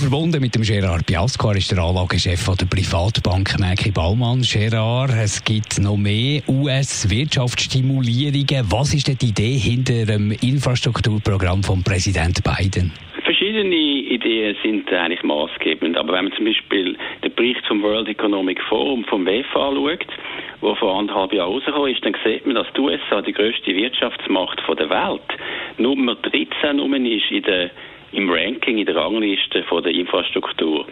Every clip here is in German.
bin verbunden mit dem Gerard Biasco, er ist der Anlagechef der Privatbank Merki Baumann. Gerard, es gibt noch mehr US-Wirtschaftsstimulierungen. Was ist denn die Idee hinter dem Infrastrukturprogramm von Präsident Biden? Verschiedene Ideen sind eigentlich maßgebend, aber wenn man zum Beispiel den Bericht vom World Economic Forum vom WEF anschaut, wo vor anderthalb Jahren rausgekommen ist, dann sieht man, dass die USA die grösste Wirtschaftsmacht der Welt Nummer 13 ist in der im Ranking, in der Rangliste von der Infrastruktur.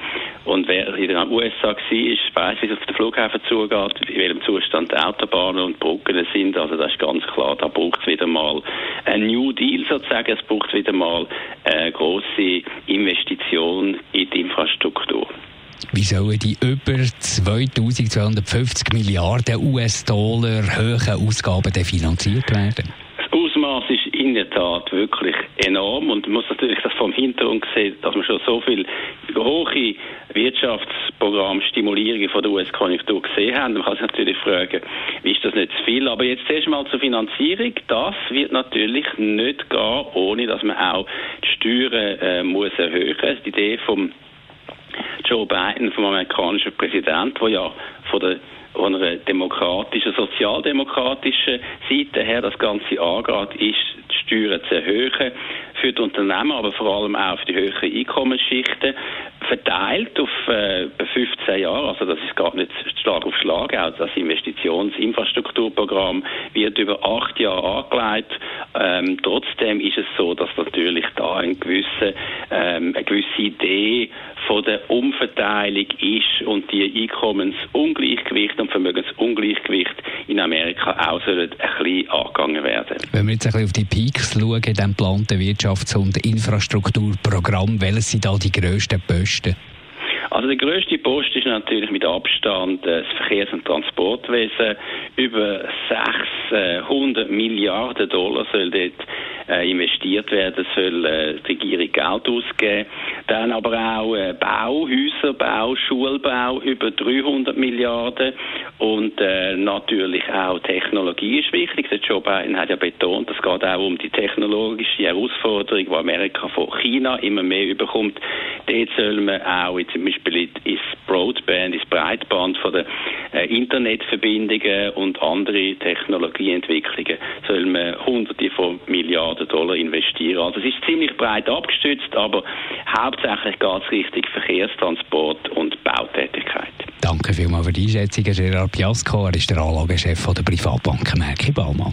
Und wer in den USA war, weiß, wie es auf den Flughafen zugeht, in welchem Zustand die Autobahnen und Brücken sind. Also das ist ganz klar, da braucht es wieder mal ein New Deal sozusagen, es braucht wieder mal eine grosse Investition in die Infrastruktur. Wie sollen die über 2250 Milliarden US-Dollar hohen Ausgaben finanziert werden? Ausmaß ist in der Tat wirklich enorm und man muss natürlich das vom Hintergrund sehen, dass man schon so viel hohe Wirtschaftsprogrammstimulierungen von der US-Konjunktur gesehen haben. Man kann sich natürlich fragen, wie ist das nicht zu viel? Aber jetzt zuerst mal zur Finanzierung. Das wird natürlich nicht gehen, ohne dass man auch die Steuern äh, muss erhöhen. Die Idee vom Joe Biden, vom amerikanischen Präsidenten, der ja von der von einer demokratischen, sozialdemokratischen Seite her das Ganze angeht, ist die Steuern zu erhöhen für die Unternehmen, aber vor allem auch für die höheren Einkommensschichten, verteilt auf äh, 15 Jahre, also das ist gar nicht Schlag auf Schlag, auch das Investitionsinfrastrukturprogramm wird über acht Jahre angelegt. Ähm, trotzdem ist es so, dass natürlich da ein gewisse, ähm, eine gewisse Idee von der Umverteilung ist und die Einkommensungleichgewicht und Vermögensungleichgewicht in Amerika auch sollen ein bisschen angegangen werden. Wenn wir jetzt ein bisschen auf die Peaks schauen, in diesem geplanten Wirtschafts- und Infrastrukturprogramm, welches sind da die grössten Posten? Also der größte Post ist natürlich mit Abstand das Verkehrs- und Transportwesen. Über 600 Milliarden Dollar soll dort äh, investiert werden, soll äh, die Regierung Geld ausgeben. Dann aber auch äh, Bau, Häuserbau, Schulbau über 300 Milliarden und äh, natürlich auch Technologie ist wichtig. Der Joe Biden hat ja betont, es geht auch um die technologische Herausforderung, die Amerika von China immer mehr überkommt. Dort soll man auch zum Beispiel ins Broadband, ins Breitband von den äh, Internetverbindungen und andere Technologieentwicklungen soll man hunderte von Milliarden Dollar investieren. Also es ist ziemlich breit abgestützt, aber hauptsächlich geht es Richtung Verkehrstransport und Bautätigkeit. Danke vielmals für die Einschätzung, Gerard Piasco. Er ist der Anlagechef der Privatbank Merki Baumann.